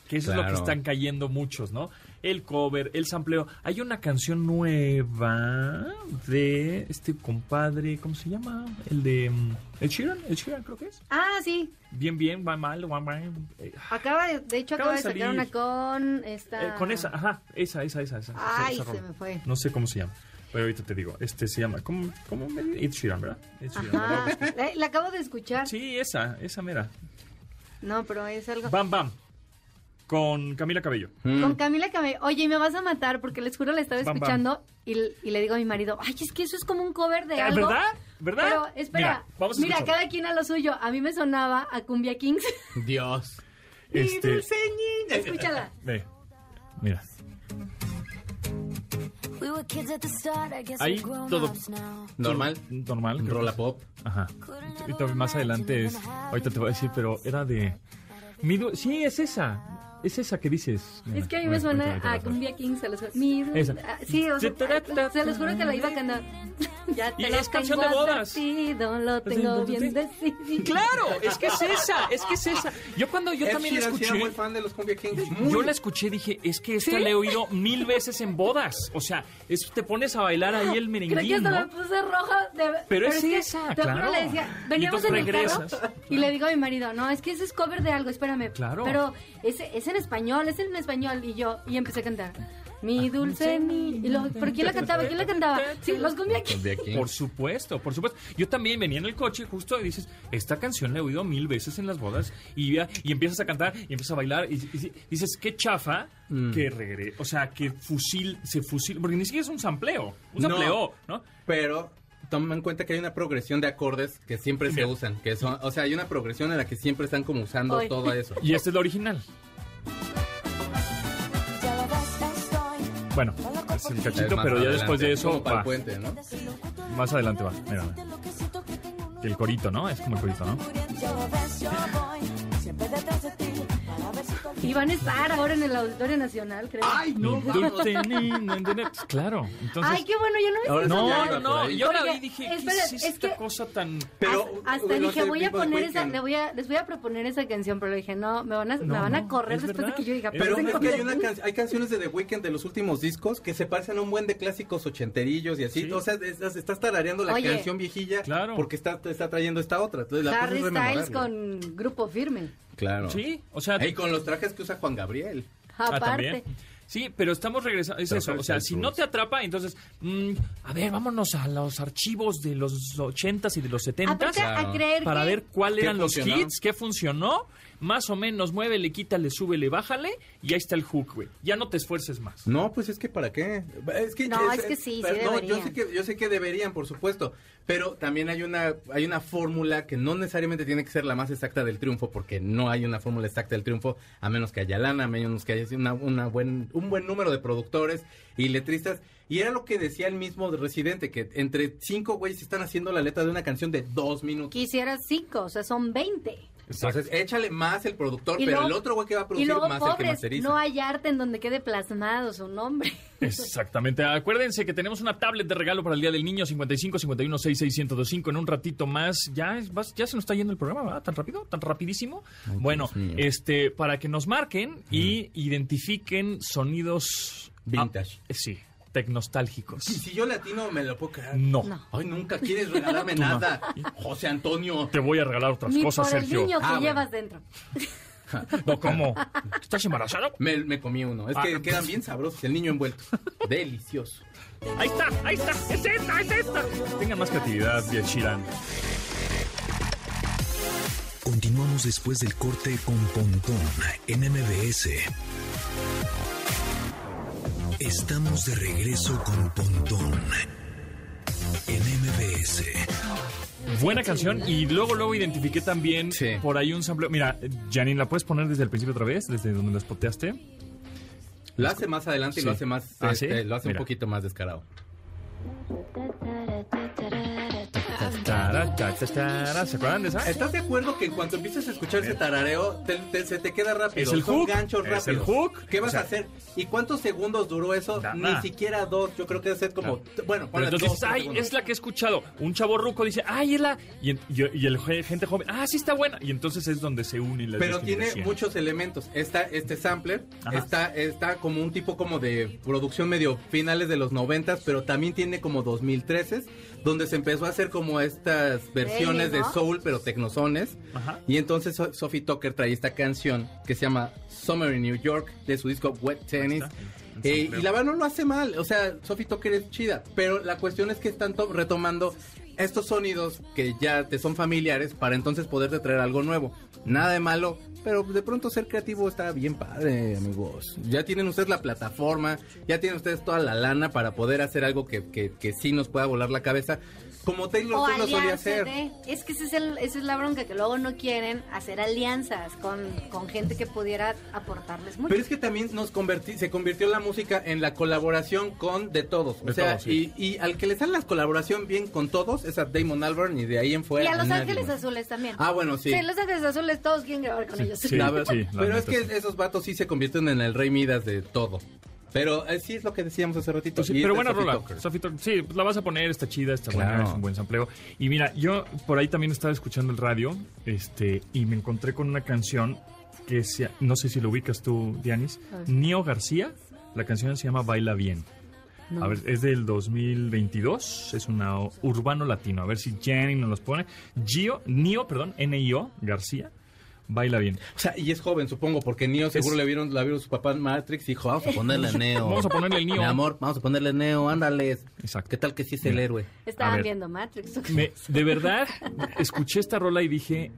Que eso es lo que están cayendo muchos, ¿no? El cover, el sampleo. Hay una canción nueva de este compadre, ¿cómo se llama? El de mm, El Sheeran, El Sheeran creo que es. Ah, sí. Bien, bien, va mal, va mal. eh, Acaba de, de hecho, Acaba acaba, de sacar salir. una con esta. eh, con esa, ajá, esa, esa, esa. esa, Ay, esa se rola. me fue. No sé cómo se llama. Pero ahorita te digo, este se llama, ¿cómo, cómo me Ed Sheeran, ¿verdad? Ed Sheeran, Ajá. ¿verdad? La, la acabo de escuchar. Sí, esa, esa mera. No, pero es algo. Bam Bam. Con Camila Cabello. Mm. Con Camila Cabello. Oye, me vas a matar porque les juro la estaba Bam, bam. escuchando Y, y le digo a mi marido, ay, es que eso es como un cover de Ah, algo. ¿Verdad? ¿Verdad? Pero espera, Mira, vamos a mira, cada quien a lo suyo. A mí me sonaba a Cumbia Kings. Dios. Este, Escúchala. ve, mira. Ahí todo-. Normal. Normal. Rola pop. Ajá. Ahorita más adelante es. Ahorita te voy a decir, pero era de. Mi sí, es esa. Es esa que dices. Es que a mí me suena a Cumbia King, se los juro. Mi- Esa. ah, Sí, o sea, se los juro que la iba a cantar. Ya te Y lo es canción de bodas. advertido, lo tengo bien decidido. Claro, es que es esa, es que es esa. Yo cuando yo también la sí escuché, muy fan de los Cumbia Kings. yo la escuché y dije, es que esta la he oído mil veces en bodas. O sea, es, te pones a bailar ahí el Creo que merenguín, hasta ¿no? me puse roja. de- Pero es esa, te juro, claro. le decía, veníamos en el carro y le digo a mi marido, no, es que ese es cover de algo, espérame. Claro. Pero es, es en español, es en español. Y yo, y empecé a cantar. Mi dulce ni... Y luego, ¿Pero quién la cantaba? ¿Quién la cantaba? Sí, los cumbia Kings. Cumbia Kings. Por supuesto, por supuesto. Yo también venía en el coche justo y dices, esta canción la he oído mil veces en las bodas y, ya- y empiezas a cantar y empiezas a bailar y, y dices, qué chafa Mm. que regre, o sea, que fusil, se fusil, porque ni siquiera es un sampleo, un No. sampleo, ¿no? Pero toma en cuenta que hay una progresión de acordes que siempre se Bien. usan. que son O sea, hay una progresión en la que siempre están como usando Oye. todo eso. Y esta es la original. Bueno, es el cachito, pero ya adelante, después de eso para va, el puente, ¿no? más adelante va. Mira, el corito, ¿no? Es como el corito, ¿no? Y van a estar ahora en el Auditorio Nacional, creo. ¡Ay, no! Ni- Claro, entonces... Ay, qué bueno, yo no me No, no, no. Yo la vi y dije, ¿qué espera, es es esta que- cosa tan...? Pero hasta dije, voy a poner esa, le voy a, les voy a proponer esa canción, pero le dije, no, me van a, me van a correr es después verdad. de que yo diga, Pero es que hay, una hay canciones de The Weeknd de los últimos discos que se parecen a un buen de clásicos ochenterillos y así. Sí. O sea, estás, estás tarareando la Oye. canción viejilla Claro. porque está, te está trayendo esta otra. Entonces, la Harry es Styles con grupo firme. Claro. Sí, o sea... Y con los trajes que usa Juan Gabriel. Ah, Aparte. también. Sí, pero estamos regresando, es eso, o sea, si no te atrapa, entonces, mm, a ver, vámonos a los archivos de los ochentas y de los setentas Aparte, a Claro. creer para ver cuáles ¿Qué eran los funcionó? hits, qué funcionó, más o menos, muévele, quítale, súbele, bájale, y ahí está el hook, güey. Ya no te esfuerces más. No, pues es que para qué. Es que No, es que sí, sí pero no, yo sé que yo sé que deberían, por supuesto, pero también hay una hay una fórmula que no necesariamente tiene que ser la más exacta del triunfo, porque no hay una fórmula exacta del triunfo a menos que haya lana, a menos que haya una, una buen un buen número de productores y letristas. Y era lo que decía el mismo Residente, que entre cinco güeyes están haciendo la letra de una canción de dos minutos. Quisieras cinco, o sea, son 20. Entonces, échale más el productor, Y pero luego- el otro güey que va a Y producir luego, más el que pobres, masteriza. no hay arte en donde quede plasmado su nombre. Exactamente. Acuérdense que tenemos una tablet de regalo para el Día del Niño 55 51 66 1025 en un ratito más. Ya ya se nos está yendo el programa, ¿verdad? Tan rápido, tan rapidísimo. bueno, este para que nos marquen y identifiquen sonidos Vintage. Ah, sí, tecnostálgicos. Si, si yo latino me lo puedo creer. No. No. Ay, nunca quieres regalarme nada. José Antonio. Te voy a regalar otras Ni cosas, por el Sergio. niño que Ah, bueno. llevas dentro. No, ¿cómo? ¿Estás embarazado? Me, me comí uno. Es que Ah. quedan bien sabrosos. El niño envuelto. Delicioso. Ahí está, ahí está. Es esta, es esta. Tengan más creatividad, Sheeran. Continuamos después del corte con Pontón en MBS. Estamos de regreso con Pontón en MBS. Buena canción y luego luego identifiqué también Sí. por ahí un sample. Mira, Janine, ¿la puedes poner desde el principio otra vez? Desde donde la spoteaste. Lo hace más adelante y lo hace más. Ah, este, ¿sí? Lo hace Mira. un poquito más descarado. Tara, ta, ta, tara. ¿Se acuerdan de esa? ¿Estás de acuerdo que en cuanto empiezas a escuchar ese tarareo, te- te- se te queda rápido? Es el Son hook, ganchos es rápidos. el hook. ¿Qué vas O sea, a hacer? ¿Y cuántos segundos duró eso? Nada. Ni siquiera dos. Yo creo que debe ser como. Bueno, Pero entonces dos, dices, ay, es la que he escuchado. Un chavo ruco dice, ay, es la. Y, en- y- y el gente joven, ah, sí está buena. Y entonces es donde se unen las Pero tiene muchos elementos. Está este sampler, Ajá. está, está como un tipo como de producción medio finales de los noventas, pero también tiene como 2013, donde se empezó a hacer como estas versiones de soul, pero tecnosones. Ajá. Y entonces So- Sophie Tucker trae esta canción que se llama Summer in New York, de su disco Wet Tennis. Eh, y la verdad no lo hace mal, o sea, Sophie Tucker es chida, pero la cuestión es que están to- retomando estos sonidos que ya te son familiares para entonces poderte traer algo nuevo. Nada de malo, pero de pronto ser creativo está bien padre, amigos. Ya tienen ustedes la plataforma, ya tienen ustedes toda la lana para poder hacer algo que, que, que sí nos pueda volar la cabeza, como Taylor Swift lo solía hacer. de- Es que ese es el, esa es la bronca, que luego no quieren hacer alianzas con, con gente que pudiera aportarles mucho. Pero es que también nos convertí, se convirtió la música en la colaboración con de todos. De o sea, todos, sí. y, y al que le sale la colaboración bien con todos es a Damon Albarn y de ahí en fuera. y a Los Ángeles más. Azules también. Ah, bueno, sí. Sí, Los Ángeles Azules todos quieren grabar con ellos. Sí, La verdad- sí, la pero es que sí. esos vatos sí se convierten en el rey Midas de todo. Pero eh, sí es lo que decíamos hace ratito. Pues sí, pero esta buena rola. Sí, pues la vas a poner, está chida, está Claro. buena, es un buen sampleo. Y mira, yo por ahí también estaba escuchando el radio este y me encontré con una canción que se, no sé si lo ubicas tú, Dianis. Nio García, la canción se llama Baila Bien. No. A ver, es del 2022, es una urbano latino. A ver si Jenny nos los pone. Gio, Nio, perdón, N-I-O, García, Baila Bien. O sea, y es joven, supongo, porque Neo seguro Es- le vieron, la vieron su papá en Matrix y dijo, vamos a ponerle Neo. Vamos a ponerle el Neo. Mi amor, vamos a ponerle Neo, ándale. Exacto. ¿Qué tal que sí es el héroe? Estaban ver. viendo Matrix. Me- de verdad, escuché esta rola y dije,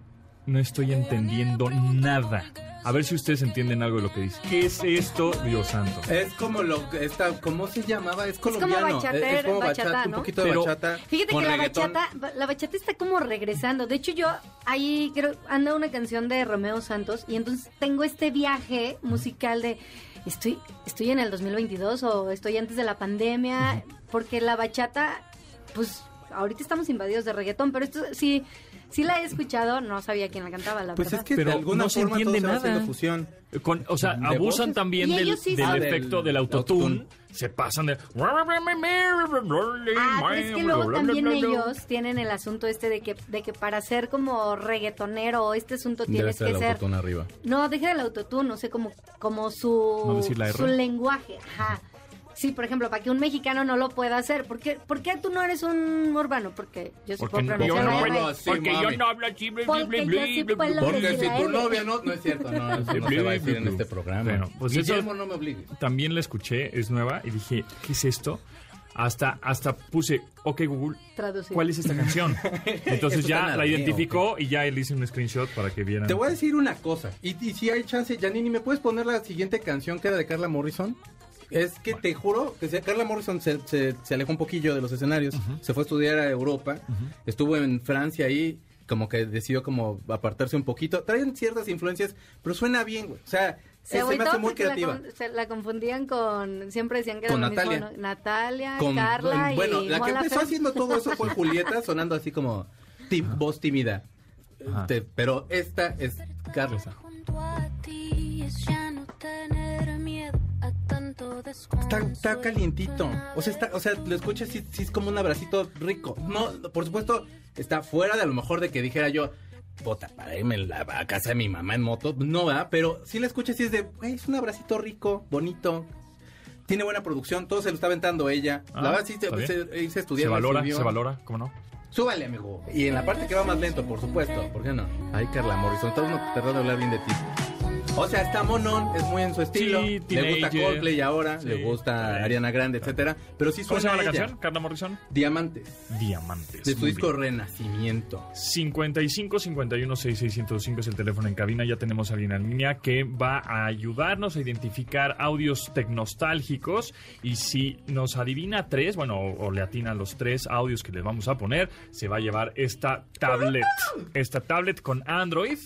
no estoy entendiendo nada. A ver si ustedes entienden algo de lo que dice. ¿Qué es esto, Dios santo? Es como lo que está, ¿cómo se llamaba? Es como colombiano. bachater- es como bachata, bachata, un ¿no? de Pero- bachata. Fíjate que la reggaetón. bachata, la bachata está como regresando. De hecho, yo ahí creo anda una canción de Romeo Santos y entonces tengo este viaje musical de estoy estoy en el 2022 o estoy antes de la pandemia porque la bachata pues ahorita estamos invadidos de reggaetón, pero esto sí sí la he escuchado, no sabía quién la cantaba, la Pues verdad. es que Pero de alguna no se forma entiende todo nada. fusión. Con- o sea, ¿De abusan voces? también del, sí del Ah, del efecto del autotune. Se pasan de... Ah, pero es que luego también ellos tienen el asunto este de que, de que para ser como reggaetonero o este asunto Debe tienes ser que el ser... autotune arriba. No, deja el autotune, no sé, como, como su, No decir la R. su lenguaje. Ajá. Sí, por ejemplo, para que un mexicano no lo pueda hacer. ¿Por qué, por qué tú no eres un urbano? Porque yo sí Porque, puedo no- yo pronunciar no, la hablo R. así, porque yo no hablo así. Porque yo sí puedo bla, Porque si tu novia no, no es cierto, no, eso no se va a decir en este programa. Bueno, pues eso- Guillermo, no me obligues. también la escuché, es nueva, y dije, ¿qué es esto? Hasta, hasta puse, ok Google, Traducir. ¿cuál es esta canción? Entonces Eso ya la en identificó y ya le hice un screenshot para que vieran. Te voy a decir una cosa, y, y si hay chance, Janini, ¿me puedes poner la siguiente canción que era de Carla Morrison? Es que te juro que si Carla Morrison se, se- se alejó un poquillo de los escenarios, se fue a estudiar a Europa, estuvo en Francia ahí, como que decidió como apartarse un poquito. Traen ciertas influencias, pero suena bien, güey. O sea, Se se, me hace muy la, creativa. con- se la confundían con... Siempre decían que era Con lo Natalia. mismo, ¿no? Natalia, Con- Carla bueno, y la que empezó haciendo todo eso fue Julieta, sonando así como ti- voz tímida. Ajá. Te- pero esta es Carla. junto a ti es ya no tener Está, está calientito. O sea, está, o sea, lo escuchas y sí es como un abracito rico. No, por supuesto, está fuera de a lo mejor de que dijera yo, puta, para irme a, la- a casa de mi mamá en moto. No va, pero sí la escuchas y es de, güey, es un abracito rico, bonito. Tiene buena producción, todo se lo está aventando ella. Ah, la verdad sí, se, se- se estudiar. valora, subió. se valora, ¿cómo no? Súbale, amigo. Y en la parte que va más lento, por supuesto. ¿Por qué no? Ay, Carla Morrison, todo uno tratando de hablar bien de ti. O sea, está monón, es muy en su estilo. Sí, le gusta. Coldplay ahora, Sí. le gusta Ariana Grande, etcétera. Pero sí ¿Cómo se llama la ella. canción? ¿Carla Morrison? Diamantes. Diamantes. De su disco bien. Renacimiento. 55 51 6605 es el teléfono en cabina. Ya tenemos a alguien en línea que va a ayudarnos a identificar audios tecnostálgicos. Y si nos adivina tres, bueno, o, o le atina los tres audios que le vamos a poner, se va a llevar esta tablet. Esta tablet con Android.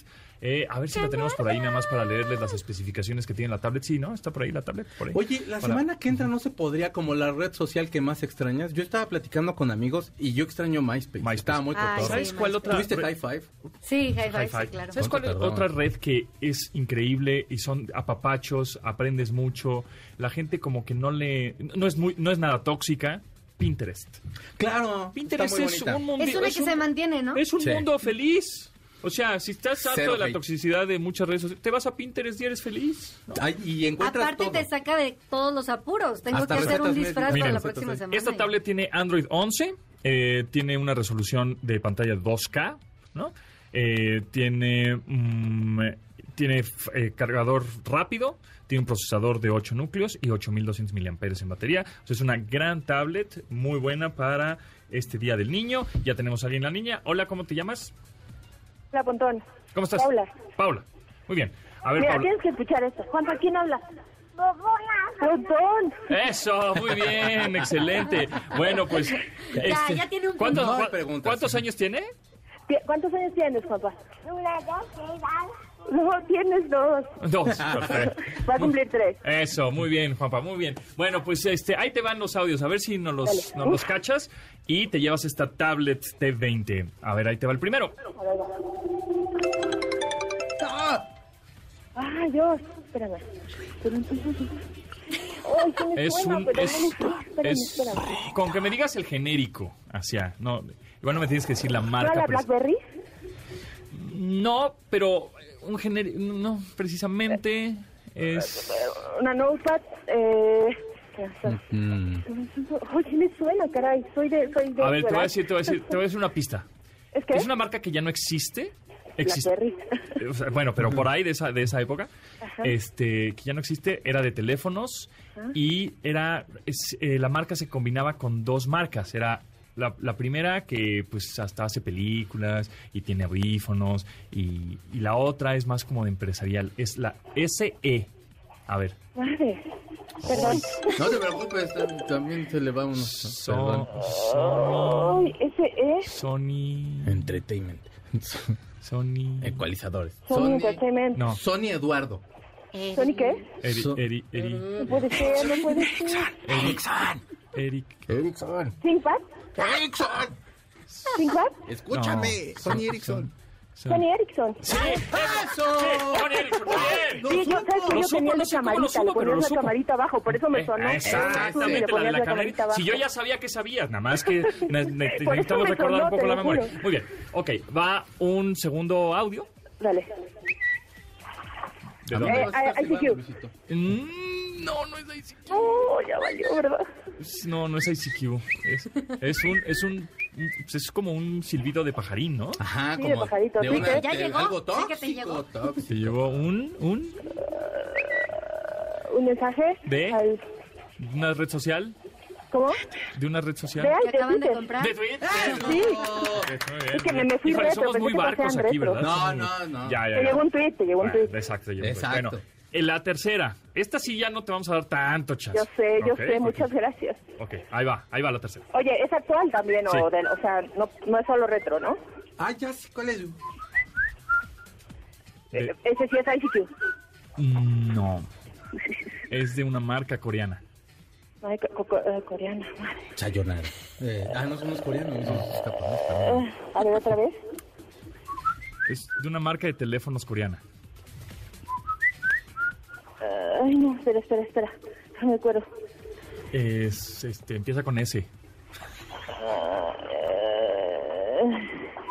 Eh, a ver si la tenemos por ahí nada más para leerles las especificaciones que tiene la tablet. Sí, ¿no? Está por ahí la tablet. Por ahí. Oye, la Para- semana que entra no se podría como la red social que más extrañas. Yo estaba platicando con amigos y yo extraño MySpace. MySpace. Estaba muy cotorro. ¿Sabes sí, cuál MySpace. otra? ¿Tuviste re- High Five? Sí, high five, High five. sí, claro. ¿Sabes cuál es otra red que es increíble y son apapachos, aprendes mucho, la gente como que no le no es muy no es nada tóxica? Pinterest. Claro. Pinterest está muy es bonita. un mundo Es una que se mantiene, ¿no? es un Sí. mundo feliz. O sea, si estás harto Cero de la hate. toxicidad de muchas redes sociales, te vas a Pinterest y eres feliz. ¿no? Ay, y encuentras Aparte todo. te saca de todos los apuros. Tengo Hasta que hacer un disfraz para la próxima semana. Esta tablet tiene Android 11, eh, tiene una resolución de pantalla 2K, ¿no? Eh, tiene mm, tiene eh, cargador rápido, tiene un procesador de 8 núcleos y 8200 miliamperes en batería. O sea, es una gran tablet, muy buena para este Día del Niño. Ya tenemos a alguien en la niña. Hola, ¿cómo te llamas? Hola, Pontón. ¿Cómo estás? Paula. Paula. Muy bien. A ver, Mira, Paula. tienes que escuchar esto. Juanpa, ¿quién habla? Pontón. Eso, muy bien, excelente. Bueno, pues... este, ya tiene un ¿cuántos, punto. No hay cua- preguntas. ¿Cuántos años tiene? Ti- ¿Cuántos años tienes, Juanpa? No, tienes dos. Dos. Perfecto. Va a cumplir tres. Eso, muy bien, Juanpa, muy bien. Bueno, pues este, ahí te van los audios, a ver si nos los, nos los cachas y te llevas esta tablet T20. A ver, ahí te va el primero. ¡Ah! Ah, Dios, espérame. Ay, sí me Es suena, un. pero Es, Espérame, es- espérame. con que me digas el genérico hacia. No, igual no me tienes que decir la ¿No marca. la Blackberry? No, pero un genérico. No, precisamente. Es. Una Notepad, eh... suena, caray. Soy de... Soy de A ver, te voy a decir, te voy a decir, te voy a decir una pista. ¿Es que? Es una marca que ya no existe. Existe. Blackberry. O sea, bueno, pero por ahí de esa, de esa época, este, que ya no existe, era de teléfonos y era, es, eh, la marca se combinaba con dos marcas. Era la, la primera que pues hasta hace películas y tiene audífonos y, y la otra es más como de empresarial. Es la SE. A ver. Madre. Perdón. No te preocupes, tam- también se le va uno. So- Perdón. Ay, ese es Sony. Entertainment. Sony. Ecualizadores. Sony Entertainment. No. Sony Eduardo. ¿Sony qué? Eri, So- Eri, Eri, No puede ser, no puede ser. Eric. Ericsson. ¿ThinkPad? Ericsson. ¿ThinkPad? Escúchame, No. Sony Ericsson. Sony Ericsson. ¡Sí! Sony Ericsson, muy bien. Sí, yo, ¿sabes que yo tenía la camarita, le lo la camarita abajo, por eso me Eh, sonó. Exactamente, la de la la camarita. abajo. Si yo ya sabía que sabías, nada más que ne- ne- Por eso necesitamos recordar sonó, un poco la memoria. juro. Muy bien, ok, va un segundo audio. Dale. ¿De Eh, dónde? I- ICQ. Mm, no, no es ICQ. Oh, ya valió, ¿verdad? No, no es ICQ. Es, es un, es un, un- pues es como un silbido de pajarín, ¿no? Ajá, Sí, de como pajarito, sí, que ya de llegó, algo sí que te tóxico, llegó. tóxico. Se llevó un, un, Un mensaje. ¿De? al- una red social, ¿Cómo? de una red social. De Que de acaban de comprar. De Twitter. Sí. Muy bien, Es que me- me fui Híjole, retro, somos muy barcos aquí, retro. ¿verdad? No, no, no. Ya, ya, Te ya. llegó un tweet, te llegó un Bueno, tweet. Exacto, llegó un tweet. Exacto. Bueno, en la tercera. Esta sí ya no te vamos a dar tanto chance. Yo sé, yo sé, muchas gracias. Ok, ahí va, ahí va la tercera. Oye, ¿es actual también Sí. o, del- o sea, no, no es solo retro, ¿no? Ah, ya sé cuál es. De- Eh, Ese sí es ICQ. Mm, no. Es de una marca coreana. Ay, co- co- eh, coreana, madre. Sayonara. Eh, ah, no somos coreanos, no somos perdón. Eh, a ver, otra vez. Es de una marca de teléfonos coreana. Ay, no, espera, espera, espera. No me acuerdo. Es, este, empieza con S. Eh,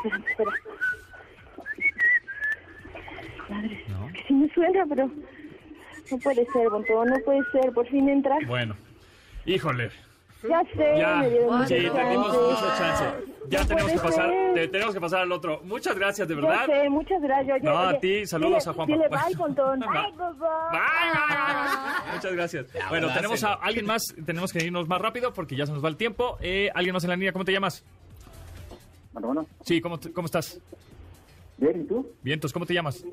espera, espera. Madre, ¿No? que sí me suena, pero no puede ser, Bontón, no puede ser. Por fin entra. Bueno. Híjole. Ya sé, Ya. Sí, tenemos mucho chance. Ya No tenemos que pasar, te- tenemos que pasar al otro. Muchas gracias, de Ya verdad. sé, muchas gracias. Oye, No, a oye, ti, saludos dile- a Juanpa. Dile bye. Bye. Bye. Bye. Muchas gracias. Bueno, tenemos a alguien más. Tenemos que irnos más rápido porque ya se nos va el tiempo. Eh, alguien más en la línea. ¿Cómo te llamas? Bueno, bueno. Sí, ¿cómo, cómo estás? Bien, ¿y tú? Bien, entonces, ¿cómo te llamas?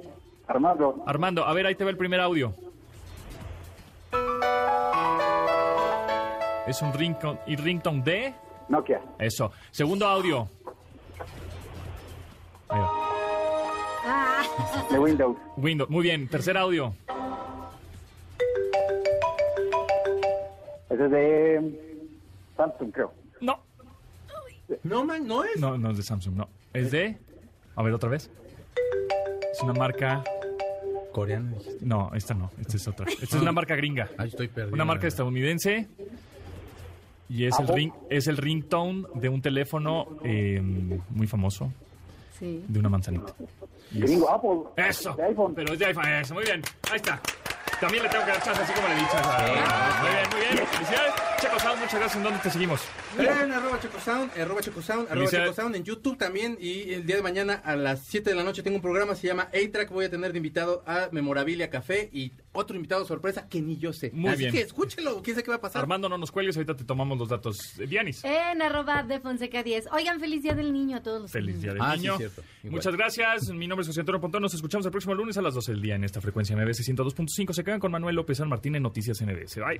Armando. Armando, a ver, ahí te va el primer audio. Es un ringtone, y ringtone de... Nokia. Eso. Segundo audio. Ahí va. Ah, De Windows. Windows. Muy bien. Tercer audio. Ese es de Samsung, creo. No. No, man, no es. No, no es de Samsung, no. Es de... A ver, otra vez. Es una marca... Dijiste. No, esta no. Esta es otra. Esta es una marca gringa. Ay, estoy perdido. Una marca estadounidense. Y es el, ring, es el ringtone de un teléfono eh, muy famoso, sí. de una manzanita. Y es- Apple. Eso. De iPhone. Pero es de iPhone. Eso, muy bien. Ahí está. También le tengo que dar chance, así como le he dicho. Muy bien, muy bien. Felicidades. Checo Sound, muchas gracias. ¿En dónde te seguimos? En arroba chocosound, arroba chocosound, arroba chocosound en YouTube también. Y el día de mañana a las 7 de la noche tengo un programa, se llama A-Track. Voy a tener de invitado a Memorabilia Café y otro invitado sorpresa que ni yo sé. Muy Así bien. que escúchelo, quién sabe qué va a pasar. Armando, no nos cuelgues. Ahorita te tomamos los datos. Eh, Dianis. En arroba de Fonseca 10. Oigan, feliz día del niño a todos los Feliz día del Ah, sí, niño. cierto. Muchas gracias. Mi nombre es José Antonio Pontón. Nos escuchamos el próximo lunes a las 12 del día en esta frecuencia MBS 102.5. Se quedan con Manuel López San Martín en Noticias MBS. Bye.